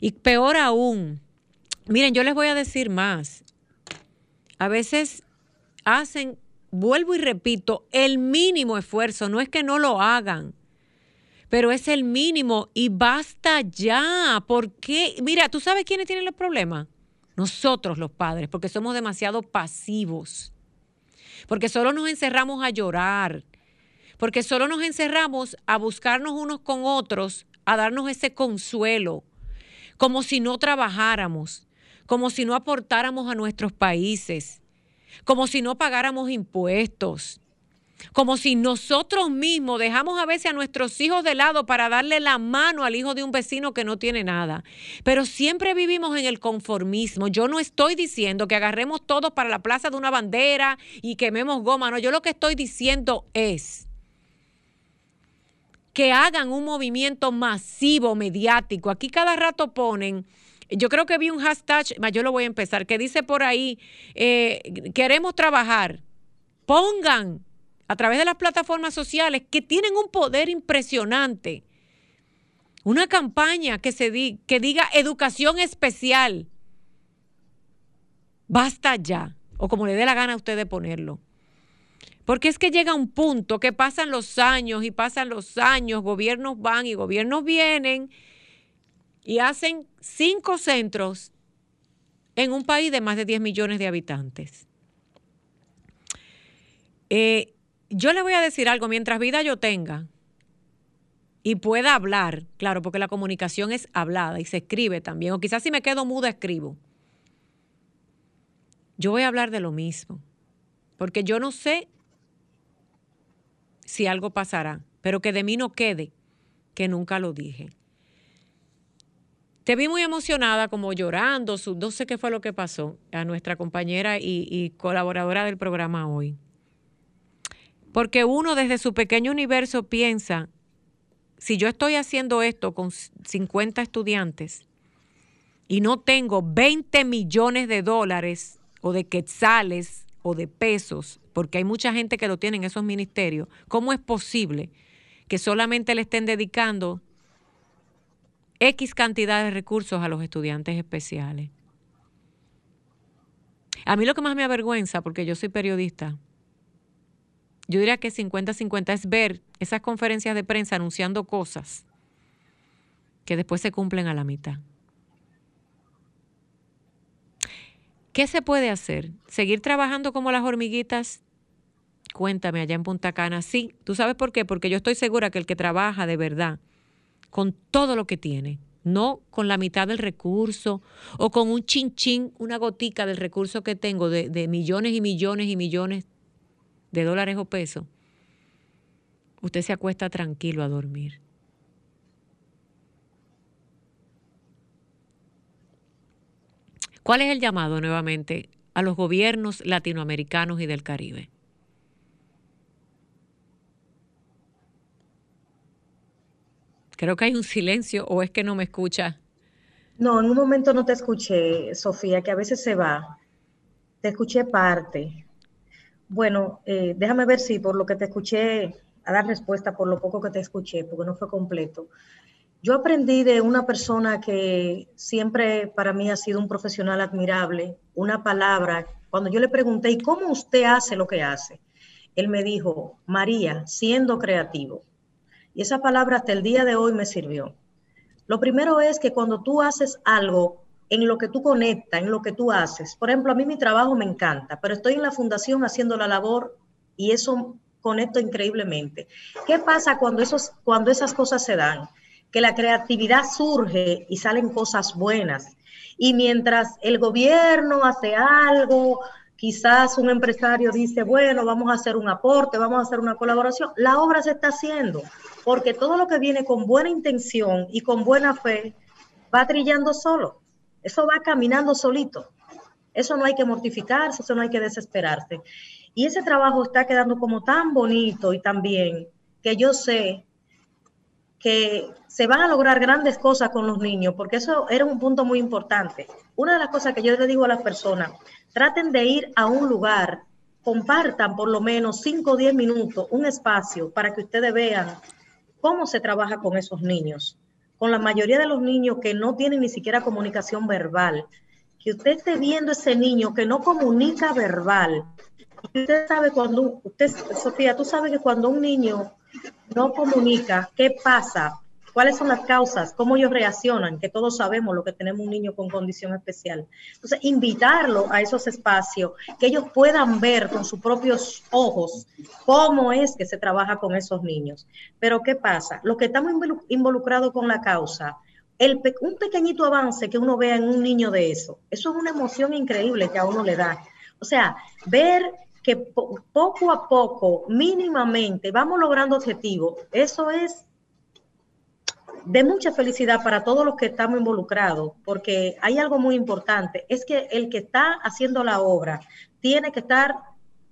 [SPEAKER 1] Y peor aún, miren, yo les voy a decir más. A veces hacen, vuelvo y repito, el mínimo esfuerzo, no es que no lo hagan, pero es el mínimo y basta ya. ¿Por qué? Mira, ¿tú sabes quiénes tienen el problema? Nosotros los padres, porque somos demasiado pasivos, porque solo nos encerramos a llorar, porque solo nos encerramos a buscarnos unos con otros, a darnos ese consuelo, como si no trabajáramos, como si no aportáramos a nuestros países, como si no pagáramos impuestos, como si nosotros mismos dejamos a veces a nuestros hijos de lado para darle la mano al hijo de un vecino que no tiene nada. Pero siempre vivimos en el conformismo. Yo no estoy diciendo que agarremos todos para la plaza de una bandera y quememos goma. No, yo lo que estoy diciendo es que hagan un movimiento masivo mediático. Aquí cada rato ponen Yo creo que vi un hashtag, yo lo voy a empezar, que dice por ahí, eh, queremos trabajar. Pongan a través de las plataformas sociales que tienen un poder impresionante. Una campaña que, se di, que diga educación especial. Basta ya, o como le dé la gana a usted de ponerlo. Porque es que llega un punto que pasan los años y pasan los años, gobiernos van y gobiernos vienen y hacen cinco centros en un país de más de 10 millones de habitantes. Eh, yo le voy a decir algo, mientras vida yo tenga y pueda hablar, claro, porque la comunicación es hablada y se escribe también, o quizás si me quedo muda escribo. Yo voy a hablar de lo mismo, porque yo no sé si algo pasará, pero que de mí no quede que nunca lo dije. Te vi muy emocionada, como llorando, no sé qué fue lo que pasó a nuestra compañera y, y colaboradora del programa hoy. Porque uno desde su pequeño universo piensa, si yo estoy haciendo esto con 50 estudiantes y no tengo 20 millones de dólares o de quetzales o de pesos, porque hay mucha gente que lo tiene en esos ministerios, ¿cómo es posible que solamente le estén dedicando X cantidad de recursos a los estudiantes especiales? A mí lo que más me avergüenza, porque yo soy periodista, yo diría que 50-50 es ver esas conferencias de prensa anunciando cosas que después se cumplen a la mitad. ¿Qué se puede hacer? ¿Seguir trabajando como las hormiguitas? Cuéntame, allá en Punta Cana. Sí, ¿tú sabes por qué? Porque yo estoy segura que el que trabaja de verdad, con todo lo que tiene, no con la mitad del recurso o con un chinchín, una gotica del recurso que tengo de, de millones y millones y millones de dólares o pesos, usted se acuesta tranquilo a dormir. ¿Cuál es el llamado nuevamente a los gobiernos latinoamericanos y del Caribe? Creo que hay un silencio o es que no me escucha.
[SPEAKER 2] No, en un momento no te escuché, Sofía, que a veces se va. Te escuché parte. Bueno, eh, déjame ver si por lo que te escuché, a dar respuesta por lo poco que te escuché, porque no fue completo. Yo aprendí de una persona que siempre para mí ha sido un profesional admirable, una palabra, cuando yo le pregunté, ¿y cómo usted hace lo que hace? Él me dijo, María, siendo creativo. Y esa palabra hasta el día de hoy me sirvió. Lo primero es que cuando tú haces algo en lo que tú conectas, en lo que tú haces. Por ejemplo, a mí mi trabajo me encanta, pero estoy en la fundación haciendo la labor y eso conecto increíblemente. ¿Qué pasa cuando, esos, cuando esas cosas se dan? Que la creatividad surge y salen cosas buenas. Y mientras el gobierno hace algo, quizás un empresario dice, bueno, vamos a hacer un aporte, vamos a hacer una colaboración, la obra se está haciendo, porque todo lo que viene con buena intención y con buena fe va trillando solo. Eso va caminando solito. Eso no hay que mortificarse, eso no hay que desesperarse. Y ese trabajo está quedando como tan bonito y tan bien que yo sé que se van a lograr grandes cosas con los niños, porque eso era un punto muy importante. Una de las cosas que yo le digo a las personas, traten de ir a un lugar, compartan por lo menos 5 o 10 minutos un espacio para que ustedes vean cómo se trabaja con esos niños con la mayoría de los niños que no tienen ni siquiera comunicación verbal, que usted esté viendo ese niño que no comunica verbal. Usted sabe cuando, usted, Sofía, tú sabes que cuando un niño no comunica, ¿qué pasa? Cuáles son las causas, cómo ellos reaccionan, que todos sabemos lo que tenemos un niño con condición especial. Entonces, invitarlo a esos espacios, que ellos puedan ver con sus propios ojos cómo es que se trabaja con esos niños. Pero, ¿qué pasa? Los que estamos involucrados con la causa, un pequeñito avance que uno vea en un niño de eso, eso es una emoción increíble que a uno le da. O sea, ver que poco a poco, mínimamente, vamos logrando objetivos, eso es de mucha felicidad para todos los que estamos involucrados, porque hay algo muy importante, es que el que está haciendo la obra tiene que estar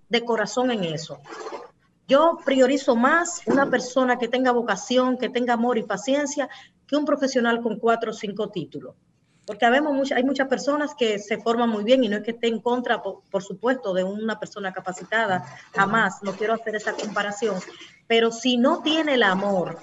[SPEAKER 2] de corazón en eso. Yo priorizo más una persona que tenga vocación, que tenga amor y paciencia, que un profesional con cuatro o cinco títulos. porque habemos hay muchas personas que se forman muy bien y no es que esté en contra, por, supuesto, de una persona capacitada, jamás, no quiero hacer esa comparación, pero si no tiene el amor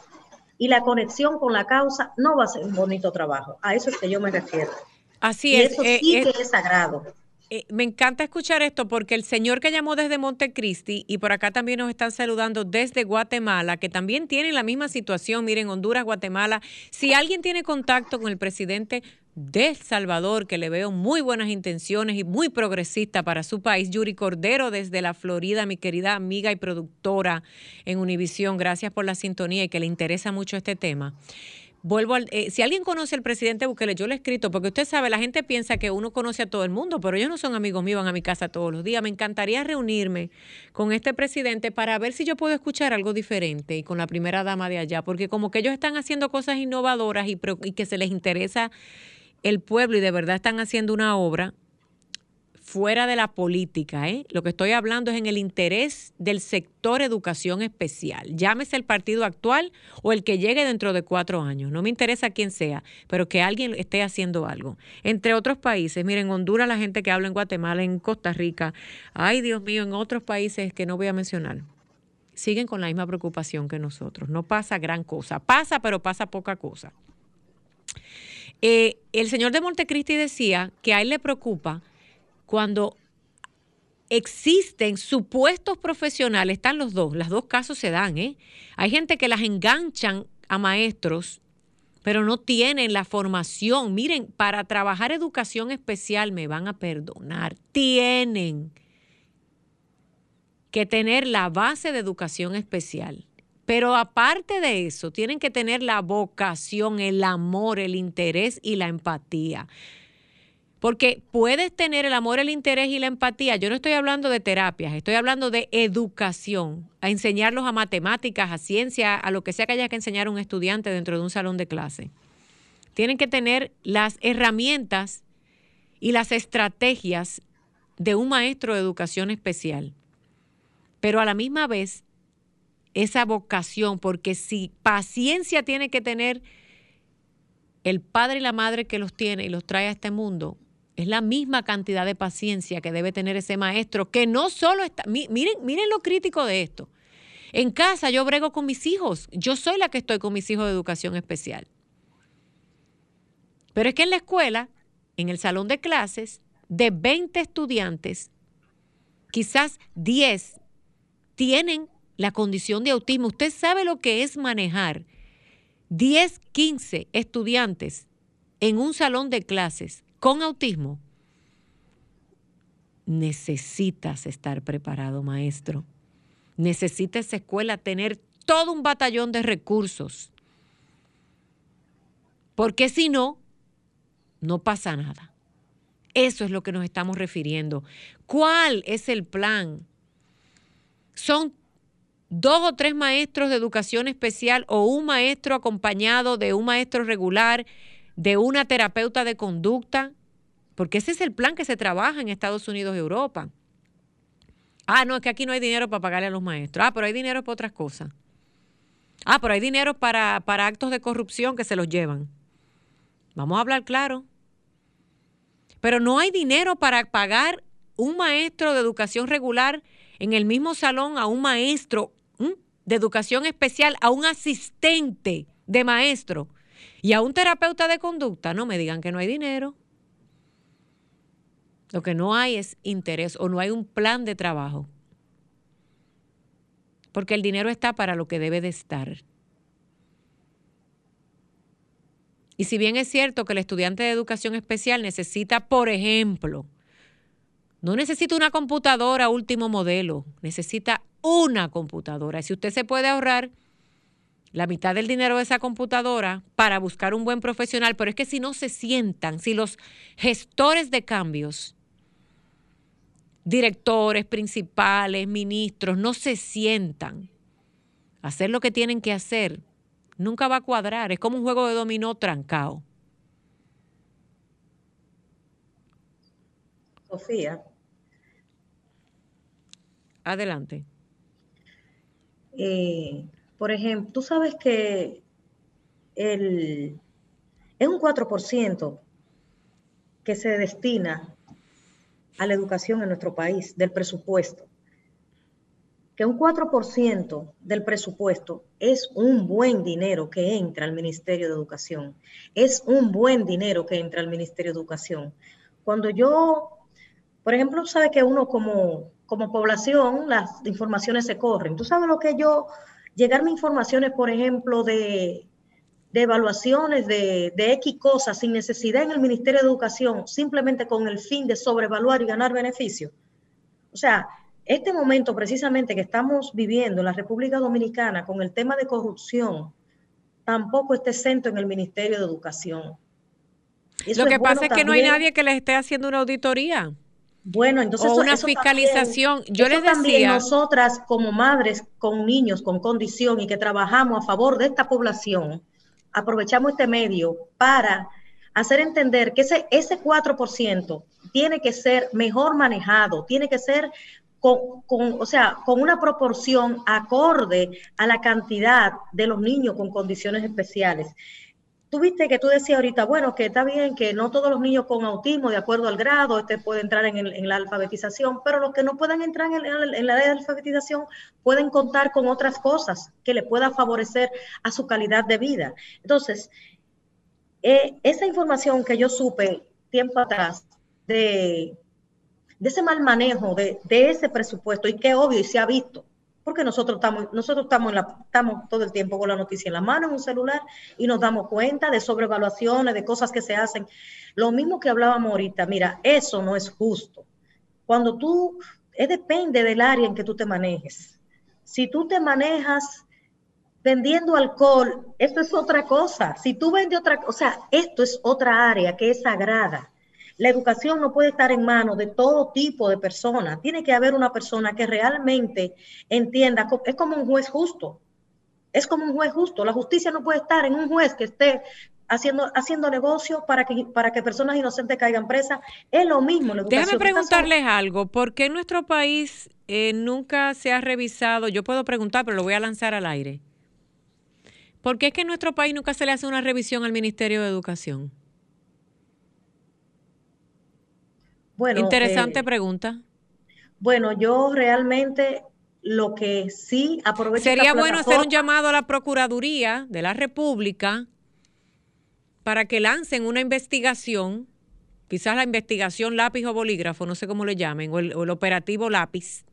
[SPEAKER 2] y la conexión con la causa, no va a ser un bonito trabajo. A eso es que yo me refiero.
[SPEAKER 1] Así es.
[SPEAKER 2] Eso sí eh, que es sagrado.
[SPEAKER 1] Eh, me encanta escuchar esto porque el señor que llamó desde Montecristi y por acá también nos están saludando desde Guatemala, que también tienen la misma situación, miren, Honduras, Guatemala. Si alguien tiene contacto con el presidente de El Salvador, que le veo muy buenas intenciones y muy progresista para su país, Yuri Cordero desde la Florida, mi querida amiga y productora en Univisión, gracias por la sintonía y que le interesa mucho este tema vuelvo al, eh, si alguien conoce al presidente Bukele, yo le he escrito, porque usted sabe, la gente piensa que uno conoce a todo el mundo, pero ellos no son amigos míos, van a mi casa todos los días. Me encantaría reunirme con este presidente para ver si yo puedo escuchar algo diferente y con la primera dama de allá, porque como que ellos están haciendo cosas innovadoras y, y que se les interesa el pueblo y de verdad están haciendo una obra, fuera de la política. ¿eh? Lo que estoy hablando es en el interés del sector educación especial. Llámese el partido actual o el que llegue dentro de cuatro años. No me interesa quién sea, pero que alguien esté haciendo algo. Entre otros países, miren, Honduras, la gente que habla en Guatemala, en Costa Rica, ay Dios mío, en otros países que no voy a mencionar. Siguen con la misma preocupación que nosotros. No pasa gran cosa. Pasa, pero pasa poca cosa. Eh, el señor de Montecristi decía que a él le preocupa cuando existen supuestos profesionales, están los dos, los dos casos se dan, ¿eh? Hay gente que las enganchan a maestros, pero no tienen la formación. Miren, para trabajar educación especial, me van a perdonar, tienen que tener la base de educación especial. Pero aparte de eso, tienen que tener la vocación, el amor, el interés y la empatía. Porque puedes tener el amor, el interés y la empatía. Yo no estoy hablando de terapias, estoy hablando de educación, a enseñarlos a matemáticas, a ciencia, a lo que sea que haya que enseñar a un estudiante dentro de un salón de clase. Tienen que tener las herramientas y las estrategias de un maestro de educación especial. Pero a la misma vez, esa vocación, porque si paciencia tiene que tener el padre y la madre que los tiene y los trae a este mundo, es la misma cantidad de paciencia que debe tener ese maestro, que no solo está, miren, miren lo crítico de esto. En casa yo brego con mis hijos, yo soy la que estoy con mis hijos de educación especial. Pero es que en la escuela, en el salón de clases, de 20 estudiantes, quizás 10 tienen la condición de autismo. Usted sabe lo que es manejar 10, 15 estudiantes en un salón de clases con autismo, necesitas estar preparado, maestro. Necesita esa escuela tener todo un batallón de recursos. Porque si no, no pasa nada. Eso es lo que nos estamos refiriendo. ¿Cuál es el plan? Son dos o tres maestros de educación especial o un maestro acompañado de un maestro regular de una terapeuta de conducta, porque ese es el plan que se trabaja en Estados Unidos y Europa. Ah, no, es que aquí no hay dinero para pagarle a los maestros. Ah, pero hay dinero para otras cosas. Ah, pero hay dinero para, para actos de corrupción que se los llevan. Vamos a hablar claro. Pero no hay dinero para pagar un maestro de educación regular en el mismo salón a un maestro de educación especial, a un asistente de maestro y a un terapeuta de conducta, no me digan que no hay dinero. Lo que no hay es interés o no hay un plan de trabajo. Porque el dinero está para lo que debe de estar. Y si bien es cierto que el estudiante de educación especial necesita, por ejemplo, no necesita una computadora último modelo, necesita una computadora. Si usted se puede ahorrar la mitad del dinero de esa computadora para buscar un buen profesional, pero es que si no se sientan, si los gestores de cambios, directores, principales, ministros, no se sientan a hacer lo que tienen que hacer, nunca va a cuadrar. Es como un juego de dominó trancado.
[SPEAKER 2] Sofía.
[SPEAKER 1] Adelante.
[SPEAKER 2] Eh, por ejemplo, tú sabes que el, es un 4% que se destina a la educación en nuestro país, del presupuesto, que un 4% del presupuesto es un buen dinero que entra al Ministerio de Educación. Es un buen dinero que entra al Ministerio de Educación. Cuando yo, por ejemplo, sabe que uno como, como población, las informaciones se corren. Tú sabes lo que yo, llegarme informaciones, por ejemplo, de, de evaluaciones de, de X cosas sin necesidad en el Ministerio de Educación, simplemente con el fin de sobrevaluar y ganar beneficios. O sea, este momento precisamente que estamos viviendo en la República Dominicana con el tema de corrupción, tampoco está exento en el Ministerio de Educación.
[SPEAKER 1] Lo que pasa es que no hay nadie que les esté haciendo una auditoría.
[SPEAKER 2] Bueno, entonces
[SPEAKER 1] o una fiscalización. Yo les
[SPEAKER 2] decía, nosotras como madres con niños con condición y que trabajamos a favor de esta población, aprovechamos este medio para hacer entender que ese, ese 4% tiene que ser mejor manejado, tiene que ser con, o sea, con una proporción acorde a la cantidad de los niños con condiciones especiales. Tú viste que tú decías ahorita, bueno, que está bien que no todos los niños con autismo, de acuerdo al grado, este puede entrar en, la alfabetización, pero los que no puedan entrar en, la de alfabetización pueden contar con otras cosas que le puedan favorecer a su calidad de vida. Entonces, eh, esa información que yo supe tiempo atrás de de ese mal manejo de, ese presupuesto y que obvio y se ha visto, porque nosotros estamos, nosotros estamos, todo el tiempo con la noticia en la mano, en un celular, y nos damos cuenta de sobrevaluaciones, de cosas que se hacen. Lo mismo que hablábamos ahorita, mira, eso no es justo. Cuando tú, es depende del área en que tú te manejes. Si tú te manejas vendiendo alcohol, esto es otra cosa. Si tú vendes otra, o sea, esto es otra área que es sagrada. La educación no puede estar en manos de todo tipo de personas. Tiene que haber una persona que realmente entienda, es como un juez justo. Es como un juez justo. La justicia no puede estar en un juez que esté haciendo, haciendo negocios para que, para que personas inocentes caigan presas. Es lo mismo. La
[SPEAKER 1] Déjame preguntarles algo. ¿Por qué en nuestro país eh, nunca se ha revisado? Yo puedo preguntar, pero lo voy a lanzar al aire. ¿Por qué es que en nuestro país nunca se le hace una revisión al Ministerio de Educación? Bueno, Interesante eh, pregunta.
[SPEAKER 2] Bueno, yo realmente lo que sí aprovecho.
[SPEAKER 1] Sería bueno hacer un llamado a la Procuraduría de la República para que lancen una investigación, quizás la investigación lápiz o bolígrafo, no sé cómo le llamen, o el, o el operativo lápiz,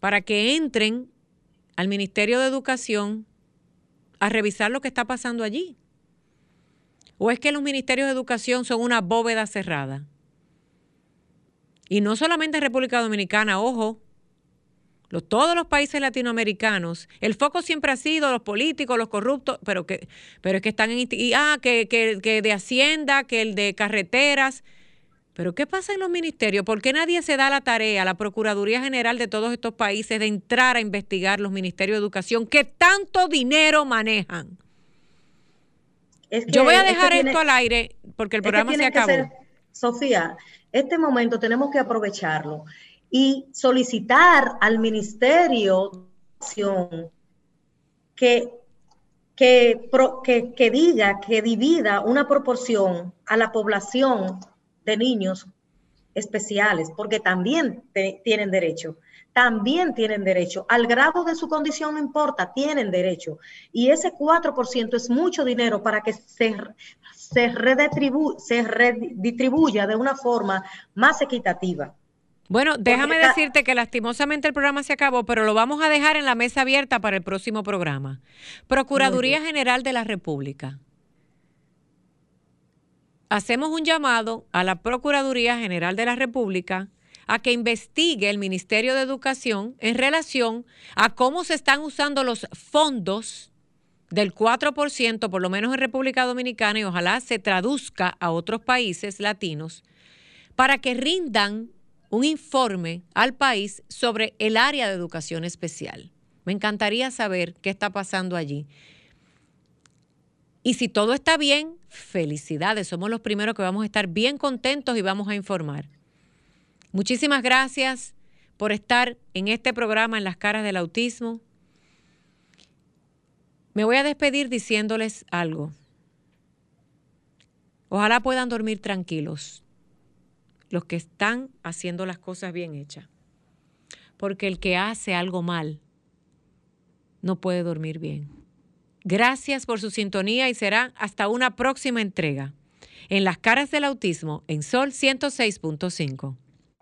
[SPEAKER 1] para que entren al Ministerio de Educación a revisar lo que está pasando allí. ¿O es que los ministerios de educación son una bóveda cerrada? Y no solamente en República Dominicana, ojo, todos los países latinoamericanos, el foco siempre ha sido los políticos, los corruptos, pero que, pero es que están en y, ah, que, que, que de Hacienda, que el de carreteras. Pero ¿qué pasa en los ministerios? ¿Por qué nadie se da la tarea, la Procuraduría General de todos estos países, de entrar a investigar los ministerios de educación que tanto dinero manejan? Yo voy a dejar esto al aire porque el programa se acabó.
[SPEAKER 2] Sofía, este momento tenemos que aprovecharlo y solicitar al Ministerio que, que, que, que diga, que divida una proporción a la población de niños especiales, porque también tienen derecho, también tienen derecho. Al grado de su condición no importa, tienen derecho. Y ese 4% es mucho dinero para que se, se, se redistribuya de una forma más equitativa.
[SPEAKER 1] Bueno, déjame decirte que lastimosamente el programa se acabó, pero lo vamos a dejar en la mesa abierta para el próximo programa. Procuraduría General de la República. Hacemos un llamado a la Procuraduría General de la República a que investigue el Ministerio de Educación en relación a cómo se están usando los fondos del 4%, por lo menos en República Dominicana, y ojalá se traduzca a otros países latinos, para que rindan un informe al país sobre el área de educación especial. Me encantaría saber qué está pasando allí. Y si todo está bien, felicidades. Somos los primeros que vamos a estar bien contentos y vamos a informar. Muchísimas gracias por estar en este programa en las caras del autismo. Me voy a despedir diciéndoles algo. Ojalá puedan dormir tranquilos los que están haciendo las cosas bien hechas. Porque el que hace algo mal no puede dormir bien. Gracias por su sintonía y será hasta una próxima entrega. En las caras del autismo en Sol 106.5.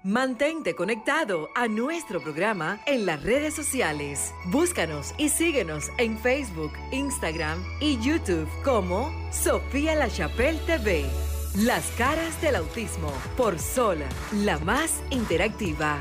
[SPEAKER 5] Mantente conectado a nuestro programa en las redes sociales. Búscanos y síguenos en Facebook, Instagram y YouTube como Sofía La Chapelle TV. Las caras del autismo por Sol, la más interactiva.